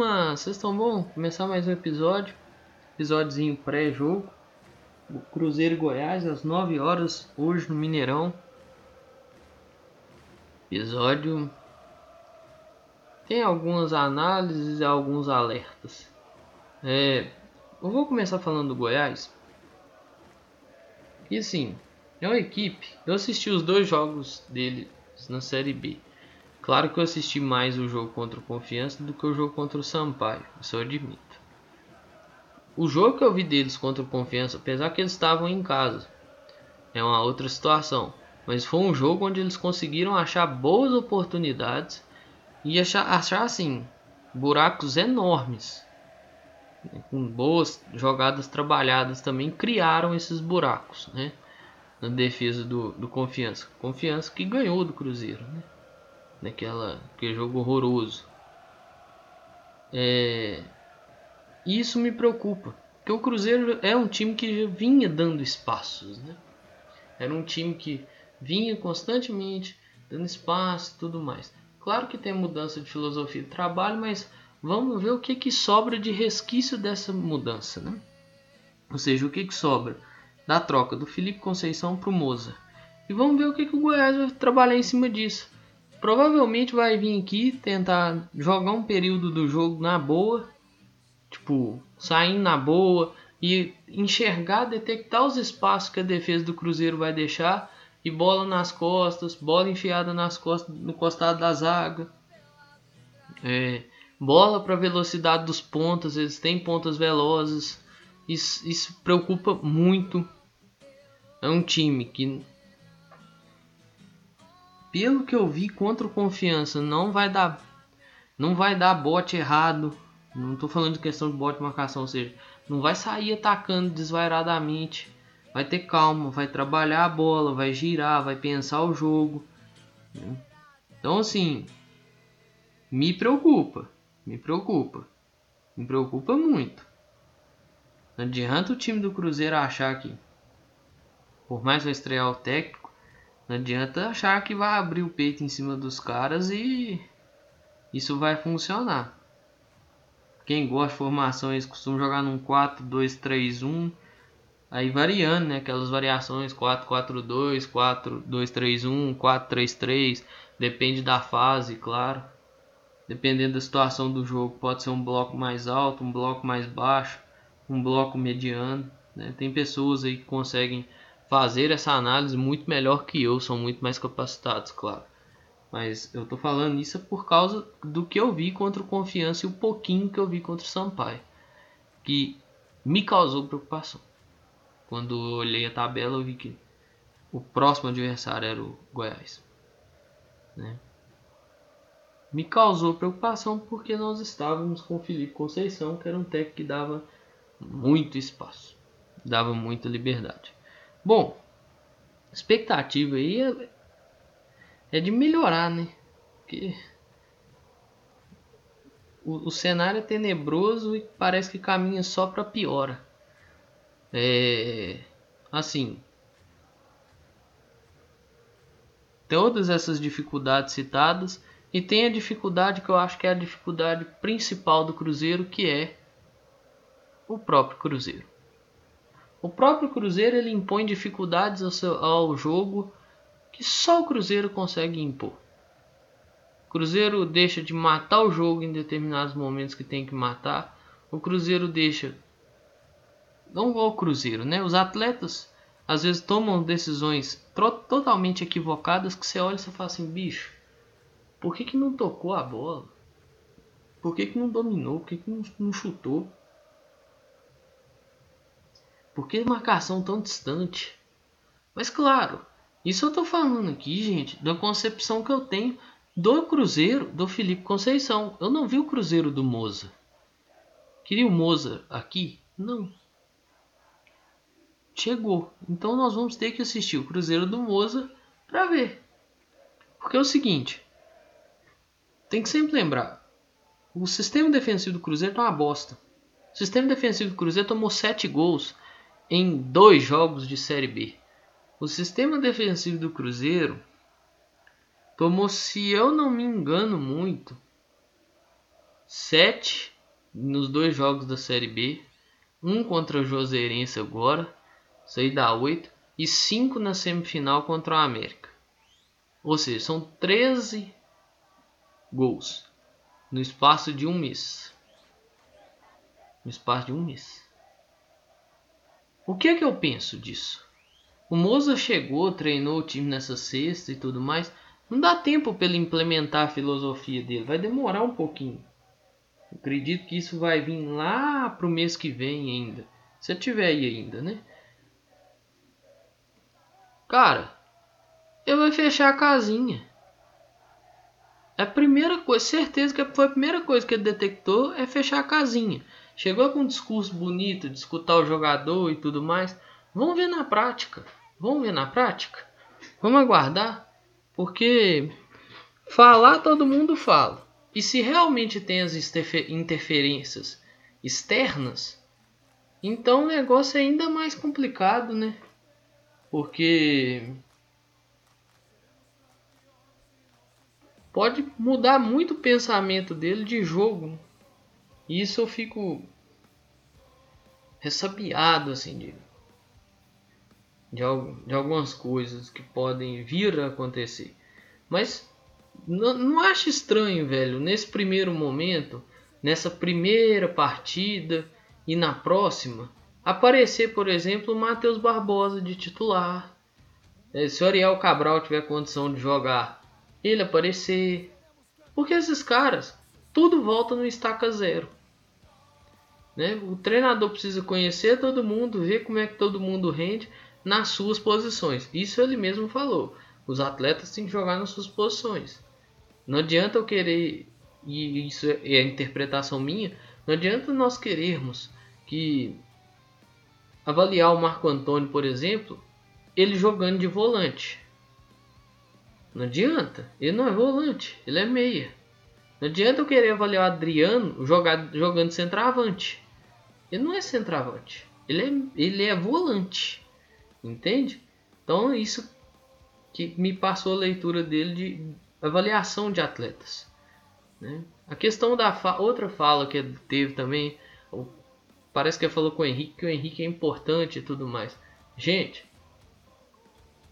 turma! Vocês estão bom? Começar mais um episódio. Episódiozinho pré-jogo. O Cruzeiro Goiás às 9 horas, hoje no Mineirão. Episódio. Tem algumas análises e alguns alertas. É, eu vou começar falando do Goiás. E assim, é uma equipe. Eu assisti os dois jogos deles na Série B. Claro que eu assisti mais o jogo contra o Confiança do que o jogo contra o Sampaio, isso eu admito. O jogo que eu vi deles contra o Confiança, apesar que eles estavam em casa, é uma outra situação. Mas foi um jogo onde eles conseguiram achar boas oportunidades e achar, achar assim, buracos enormes. Com boas jogadas trabalhadas também criaram esses buracos, né? Na defesa do, do Confiança. Confiança que ganhou do Cruzeiro, né? Naquela aquele jogo horroroso. É, isso me preocupa, porque o Cruzeiro é um time que já vinha dando espaços, né? Era um time que vinha constantemente dando espaço e tudo mais. Claro que tem mudança de filosofia de trabalho, mas vamos ver o que, que sobra de resquício dessa mudança, né? Ou seja, o que, que sobra da troca do Felipe Conceição para o Moza. E vamos ver o que, que o Goiás vai trabalhar em cima disso provavelmente vai vir aqui tentar jogar um período do jogo na boa, tipo, saindo na boa e enxergar, detectar os espaços que a defesa do Cruzeiro vai deixar e bola nas costas, bola enfiada nas costas, no costado da zaga. É, bola para velocidade dos pontas, eles têm pontas velozes. Isso, isso preocupa muito. É um time que pelo que eu vi contra o Confiança, não vai dar não vai dar bote errado. Não estou falando de questão de bote de marcação, ou seja, não vai sair atacando desvairadamente. Vai ter calma, vai trabalhar a bola, vai girar, vai pensar o jogo. Então assim, me preocupa, me preocupa, me preocupa muito. Não adianta o time do Cruzeiro achar que, por mais vai estrear o técnico, não adianta achar que vai abrir o peito em cima dos caras e isso vai funcionar. Quem gosta de formações costuma jogar num 4, 2, 3, 1. Aí variando, né? Aquelas variações 4, 4, 2, 4, 2, 3, 1, 4, 3, 3. Depende da fase, claro. Dependendo da situação do jogo, pode ser um bloco mais alto, um bloco mais baixo, um bloco mediano. Né? Tem pessoas aí que conseguem fazer essa análise muito melhor que eu, são muito mais capacitados, claro. Mas eu tô falando isso por causa do que eu vi contra o Confiança e o pouquinho que eu vi contra o Sampaio, que me causou preocupação. Quando eu olhei a tabela, eu vi que o próximo adversário era o Goiás. Né? Me causou preocupação porque nós estávamos com o Felipe Conceição, que era um técnico que dava muito espaço, dava muita liberdade. Bom, expectativa aí é, é de melhorar, né? Porque o, o, cenário é tenebroso e parece que caminha só para piora. É, assim, todas essas dificuldades citadas e tem a dificuldade que eu acho que é a dificuldade principal do Cruzeiro, que é o próprio Cruzeiro. O próprio Cruzeiro ele impõe dificuldades ao, seu, ao jogo que só o Cruzeiro consegue impor. O Cruzeiro deixa de matar o jogo em determinados momentos que tem que matar. O Cruzeiro deixa. Não o Cruzeiro, né? Os atletas às vezes tomam decisões totalmente equivocadas que você olha e você fala assim, bicho, por que, que não tocou a bola? Por que, que não dominou? Por que, que não, não chutou? Por que marcação tão distante? Mas claro, isso eu tô falando aqui, gente, da concepção que eu tenho do Cruzeiro do Felipe Conceição. Eu não vi o Cruzeiro do Moza. Queria o Moza aqui? Não. Chegou. Então nós vamos ter que assistir o Cruzeiro do Moza para ver. Porque é o seguinte, tem que sempre lembrar, o sistema defensivo do Cruzeiro tá uma bosta. O sistema defensivo do Cruzeiro tomou 7 gols em dois jogos de Série B. O sistema defensivo do Cruzeiro tomou, se eu não me engano muito, 7 nos dois jogos da Série B, um contra o Joseirense agora, isso aí dá 8, e 5 na semifinal contra o América. Ou seja, são 13 gols no espaço de um mês. No espaço de um mês. O que é que eu penso disso? O Moza chegou, treinou o time nessa sexta e tudo mais. Não dá tempo para ele implementar a filosofia dele, vai demorar um pouquinho. acredito que isso vai vir lá pro mês que vem ainda. Se eu tiver aí ainda, né? Cara, ele vai fechar a casinha. A primeira coisa, certeza que foi a primeira coisa que ele detectou é fechar a casinha. Chegou com um discurso bonito de escutar o jogador e tudo mais. Vamos ver na prática. Vamos ver na prática. Vamos aguardar. Porque falar todo mundo fala. E se realmente tem as interferências externas, então o negócio é ainda mais complicado, né? Porque pode mudar muito o pensamento dele de jogo. E isso eu fico ressabiado assim de, de, de algumas coisas que podem vir a acontecer. Mas não, não acho estranho, velho, nesse primeiro momento, nessa primeira partida e na próxima, aparecer, por exemplo, o Matheus Barbosa de titular. É, se o Ariel Cabral tiver condição de jogar, ele aparecer. Porque esses caras, tudo volta no estaca zero. Né? O treinador precisa conhecer todo mundo, ver como é que todo mundo rende nas suas posições. Isso ele mesmo falou. Os atletas têm que jogar nas suas posições. Não adianta eu querer, e isso é a interpretação minha, não adianta nós querermos que avaliar o Marco Antônio, por exemplo, ele jogando de volante. Não adianta, ele não é volante, ele é meia. Não adianta eu querer avaliar o Adriano jogar, jogando centroavante. Ele não é centroavante, ele é, ele é volante. Entende? Então isso que me passou a leitura dele de avaliação de atletas. Né? A questão da fa outra fala que ele teve também, parece que ele falou com o Henrique que o Henrique é importante e tudo mais. Gente,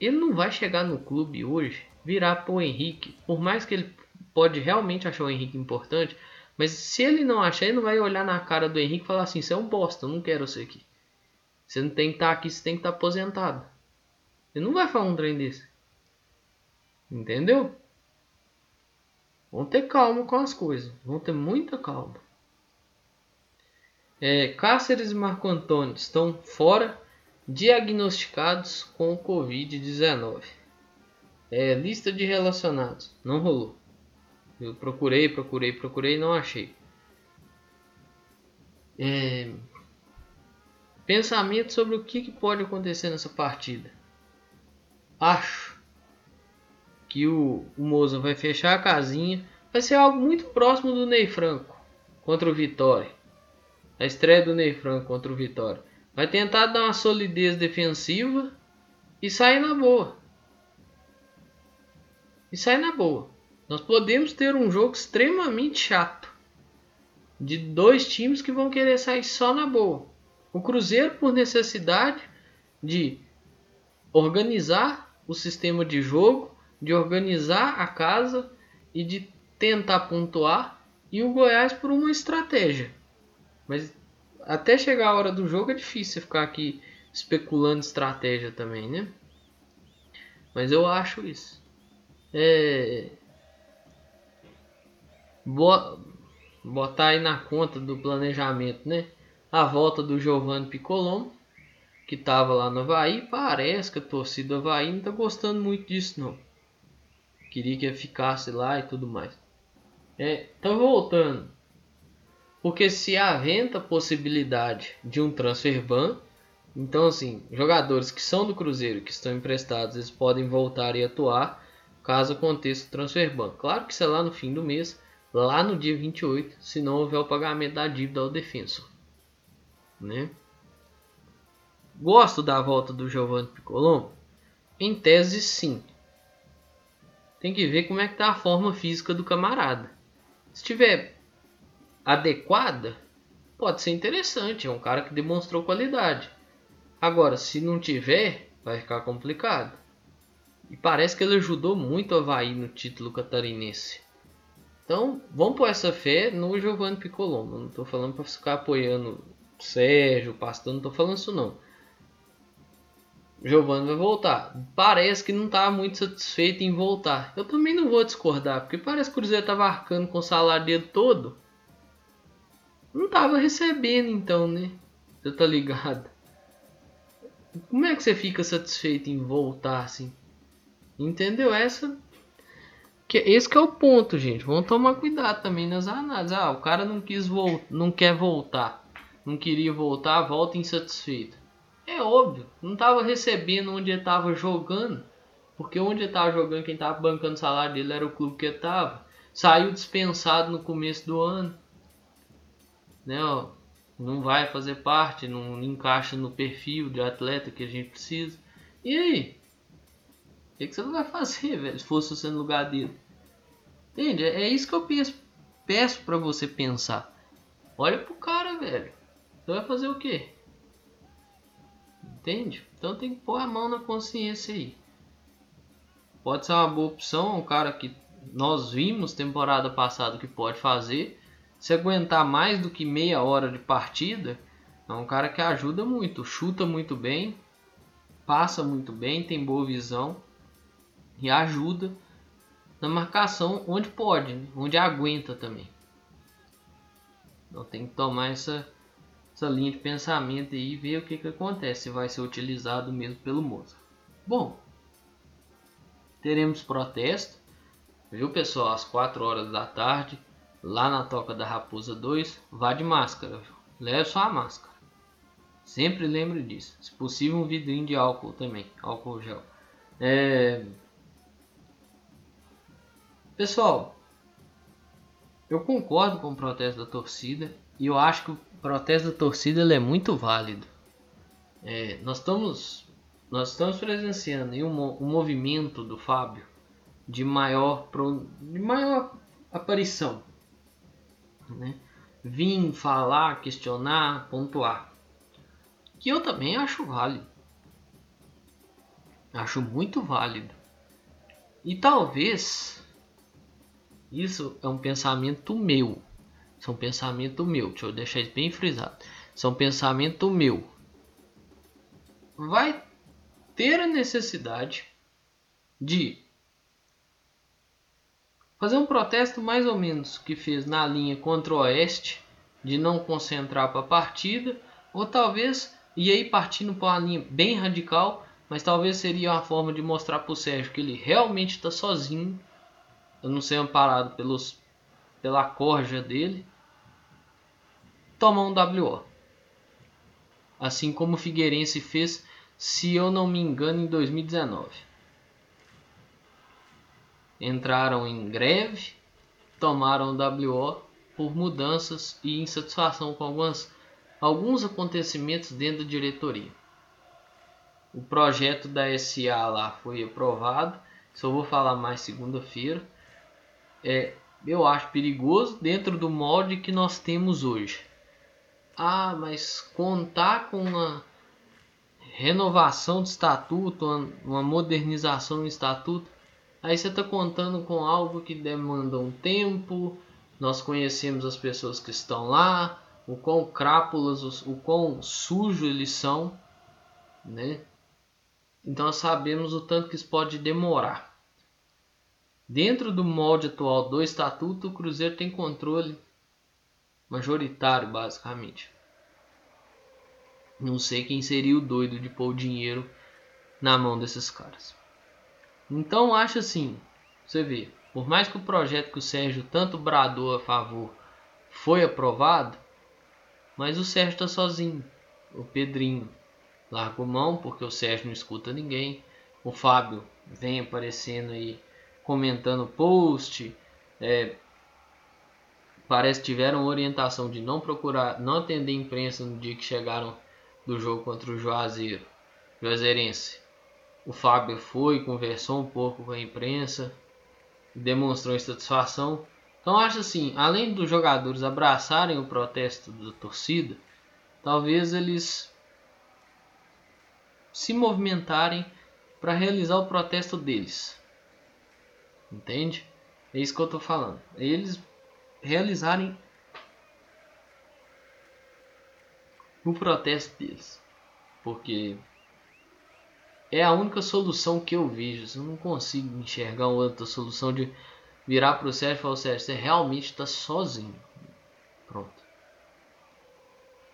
ele não vai chegar no clube hoje virar para o Henrique, por mais que ele pode realmente achar o Henrique importante, mas se ele não achar, ele não vai olhar na cara do Henrique e falar assim: você é um bosta, eu não quero você aqui. Você não tem que estar aqui, você tem que estar aposentado. Ele não vai falar um trem desse. Entendeu? Vão ter calma com as coisas. Vão ter muita calma. É, Cáceres e Marco Antônio estão fora diagnosticados com Covid-19. É, lista de relacionados. Não rolou. Eu procurei, procurei, procurei e não achei. É, pensamento sobre o que, que pode acontecer nessa partida. Acho que o, o Moza vai fechar a casinha. Vai ser algo muito próximo do Ney Franco contra o Vitória. A estreia do Ney Franco contra o Vitória. Vai tentar dar uma solidez defensiva e sair na boa. E sair na boa. Nós podemos ter um jogo extremamente chato. De dois times que vão querer sair só na boa. O Cruzeiro, por necessidade de organizar o sistema de jogo de organizar a casa e de tentar pontuar, e o Goiás por uma estratégia. Mas até chegar a hora do jogo é difícil ficar aqui especulando estratégia também, né? Mas eu acho isso. É... Botar aí na conta do planejamento, né? A volta do Giovanni Piccolombo, que estava lá no Havaí. Parece que a torcida do Havaí não está gostando muito disso, não queria que ficasse lá e tudo mais. É, então voltando, porque se aventa a possibilidade de um transfer ban, então assim, jogadores que são do Cruzeiro, que estão emprestados, eles podem voltar e atuar caso aconteça o transfer ban. Claro que isso é lá no fim do mês, lá no dia 28, se não houver o pagamento da dívida ao defensor. Né? Gosto da volta do Giovanni Piccolombo? Em tese, sim tem que ver como é que tá a forma física do camarada. Se tiver adequada, pode ser interessante. É um cara que demonstrou qualidade. Agora, se não tiver, vai ficar complicado. E parece que ele ajudou muito o Havaí no título catarinense. Então, vamos pôr essa fé no Giovanni Piccolombo. Não estou falando para ficar apoiando o Sérgio, o Pastor, não estou falando isso não. Giovanni vai voltar. Parece que não estava muito satisfeito em voltar. Eu também não vou discordar, porque parece que o Cruzeiro estava arcando com o salário dele todo. Não estava recebendo então, né? Você tá ligado? Como é que você fica satisfeito em voltar assim? Entendeu? Essa que esse que é o ponto, gente. Vamos tomar cuidado também nas análises. Ah, o cara não quis voltar, não quer voltar. Não queria voltar, volta insatisfeito. É óbvio, não estava recebendo onde ele estava jogando. Porque onde ele estava jogando, quem estava bancando o salário dele era o clube que ele estava. Saiu dispensado no começo do ano. Né, ó, não vai fazer parte, não encaixa no perfil de atleta que a gente precisa. E aí? O que, que você vai fazer, velho, se fosse você no lugar dele? Entende? É, é isso que eu peço, peço para você pensar. Olha pro cara, velho. Você vai fazer o quê? Entende? Então tem que pôr a mão na consciência aí. Pode ser uma boa opção, um cara que nós vimos temporada passada que pode fazer. Se aguentar mais do que meia hora de partida, é um cara que ajuda muito, chuta muito bem, passa muito bem, tem boa visão e ajuda na marcação onde pode, né? onde aguenta também. Então tem que tomar essa essa linha de pensamento e ver o que, que acontece, se vai ser utilizado mesmo pelo Mozart. Bom, teremos protesto, viu pessoal, às 4 horas da tarde, lá na Toca da Raposa 2, vá de máscara, viu? leve sua máscara. Sempre lembre disso. Se possível, um vidrinho de álcool também, álcool gel. É... Pessoal, eu concordo com o protesto da torcida e eu acho que o protesto da torcida é muito válido. É, nós estamos nós estamos presenciando um, um movimento do Fábio de maior de maior aparição, né? Vim falar, questionar, pontuar, que eu também acho válido, acho muito válido. E talvez isso é um pensamento meu, isso é um pensamento meu. Deixa eu deixar isso bem frisado. Isso é um pensamento meu. Vai ter a necessidade de fazer um protesto mais ou menos que fez na linha contra o Oeste, de não concentrar para a partida, ou talvez, e aí partindo para uma linha bem radical, mas talvez seria uma forma de mostrar para o Sérgio que ele realmente está sozinho, eu não ser amparado pelos, pela corja dele, toma um WO. Assim como o Figueirense fez, se eu não me engano, em 2019. Entraram em greve, tomaram WO por mudanças e insatisfação com algumas, alguns acontecimentos dentro da diretoria. O projeto da SA lá foi aprovado, só vou falar mais segunda-feira. É, eu acho perigoso dentro do molde que nós temos hoje. Ah, mas contar com uma renovação de estatuto, uma modernização do estatuto, aí você está contando com algo que demanda um tempo. Nós conhecemos as pessoas que estão lá, o quão crápulas, o quão sujo eles são, né? Então sabemos o tanto que isso pode demorar. Dentro do molde atual do estatuto, o Cruzeiro tem controle majoritário, basicamente. Não sei quem seria o doido de pôr o dinheiro na mão desses caras. Então acho assim, você vê, por mais que o projeto que o Sérgio tanto bradou a favor foi aprovado, mas o Sérgio está sozinho. O Pedrinho largou mão porque o Sérgio não escuta ninguém. O Fábio vem aparecendo aí comentando post, é, parece que tiveram orientação de não procurar, não atender imprensa no dia que chegaram do jogo contra o Juazeiro, Juazeirense. O Fábio foi, conversou um pouco com a imprensa, demonstrou insatisfação. Então acho assim, além dos jogadores abraçarem o protesto da torcida, talvez eles se movimentarem para realizar o protesto deles. Entende? É isso que eu estou falando. Eles realizarem o protesto deles. Porque é a única solução que eu vejo. Eu não consigo enxergar outra solução de virar para o Sérgio e falar: Sérgio, você realmente está sozinho. Pronto.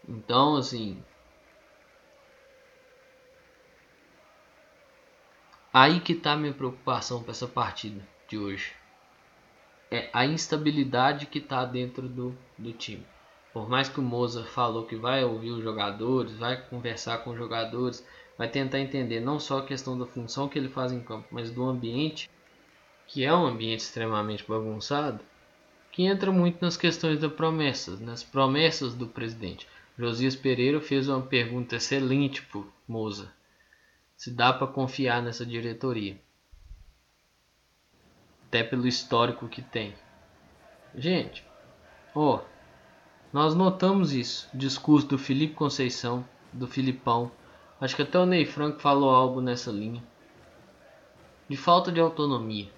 Então, assim. Aí que está minha preocupação para essa partida de hoje. É a instabilidade que está dentro do, do time. Por mais que o Moza falou que vai ouvir os jogadores, vai conversar com os jogadores, vai tentar entender não só a questão da função que ele faz em campo, mas do ambiente, que é um ambiente extremamente bagunçado, que entra muito nas questões das promessas, nas promessas do presidente. Josias Pereira fez uma pergunta excelente para Moza. Se dá para confiar nessa diretoria. Até pelo histórico que tem. Gente, ó, nós notamos isso. discurso do Felipe Conceição, do Filipão. Acho que até o Ney Franco falou algo nessa linha. De falta de autonomia.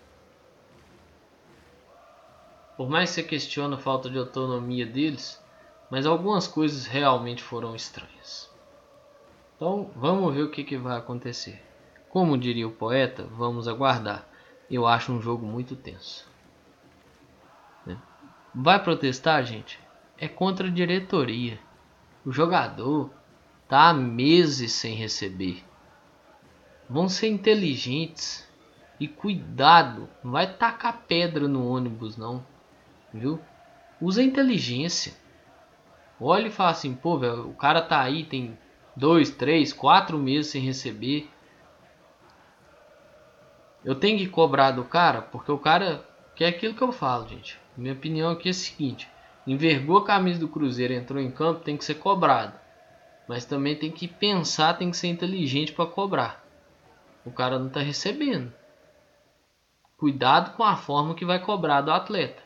Por mais que você questione a falta de autonomia deles, mas algumas coisas realmente foram estranhas. Então vamos ver o que, que vai acontecer. Como diria o poeta, vamos aguardar. Eu acho um jogo muito tenso. Né? Vai protestar, gente? é contra a diretoria. O jogador tá há meses sem receber. Vão ser inteligentes e cuidado, não vai tacar pedra no ônibus não, viu? Usa inteligência. Olha e fala assim, pô, velho, o cara tá aí tem dois, três, quatro meses sem receber. Eu tenho que cobrar do cara porque o cara quer aquilo que eu falo, gente. Minha opinião aqui é a seguinte: envergou a camisa do Cruzeiro, entrou em campo, tem que ser cobrado. Mas também tem que pensar, tem que ser inteligente para cobrar. O cara não está recebendo. Cuidado com a forma que vai cobrar do atleta.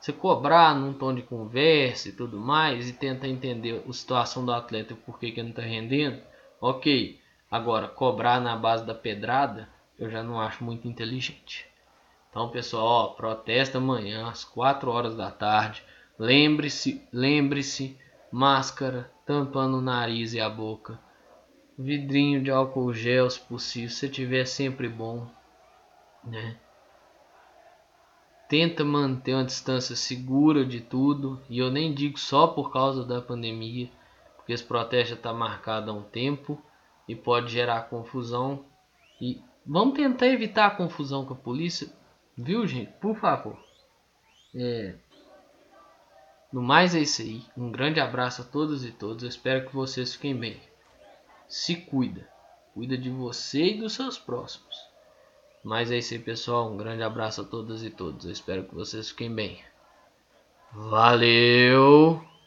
Você cobrar num tom de conversa e tudo mais e tenta entender a situação do atleta e por que, que ele não está rendendo, ok. Agora, cobrar na base da pedrada, eu já não acho muito inteligente. Então, pessoal, ó, protesta amanhã às 4 horas da tarde Lembre-se, lembre-se, máscara, tampando o nariz e a boca. Vidrinho de álcool gel, se possível, se tiver sempre bom, né? Tenta manter uma distância segura de tudo, e eu nem digo só por causa da pandemia, porque esse protesto está marcado há um tempo e pode gerar confusão. E vamos tentar evitar a confusão com a polícia, viu, gente? Por favor. É, no mais é isso aí. Um grande abraço a todos e todas. Eu espero que vocês fiquem bem. Se cuida. Cuida de você e dos seus próximos. Mas é isso aí, pessoal. Um grande abraço a todas e todos. Eu espero que vocês fiquem bem. Valeu!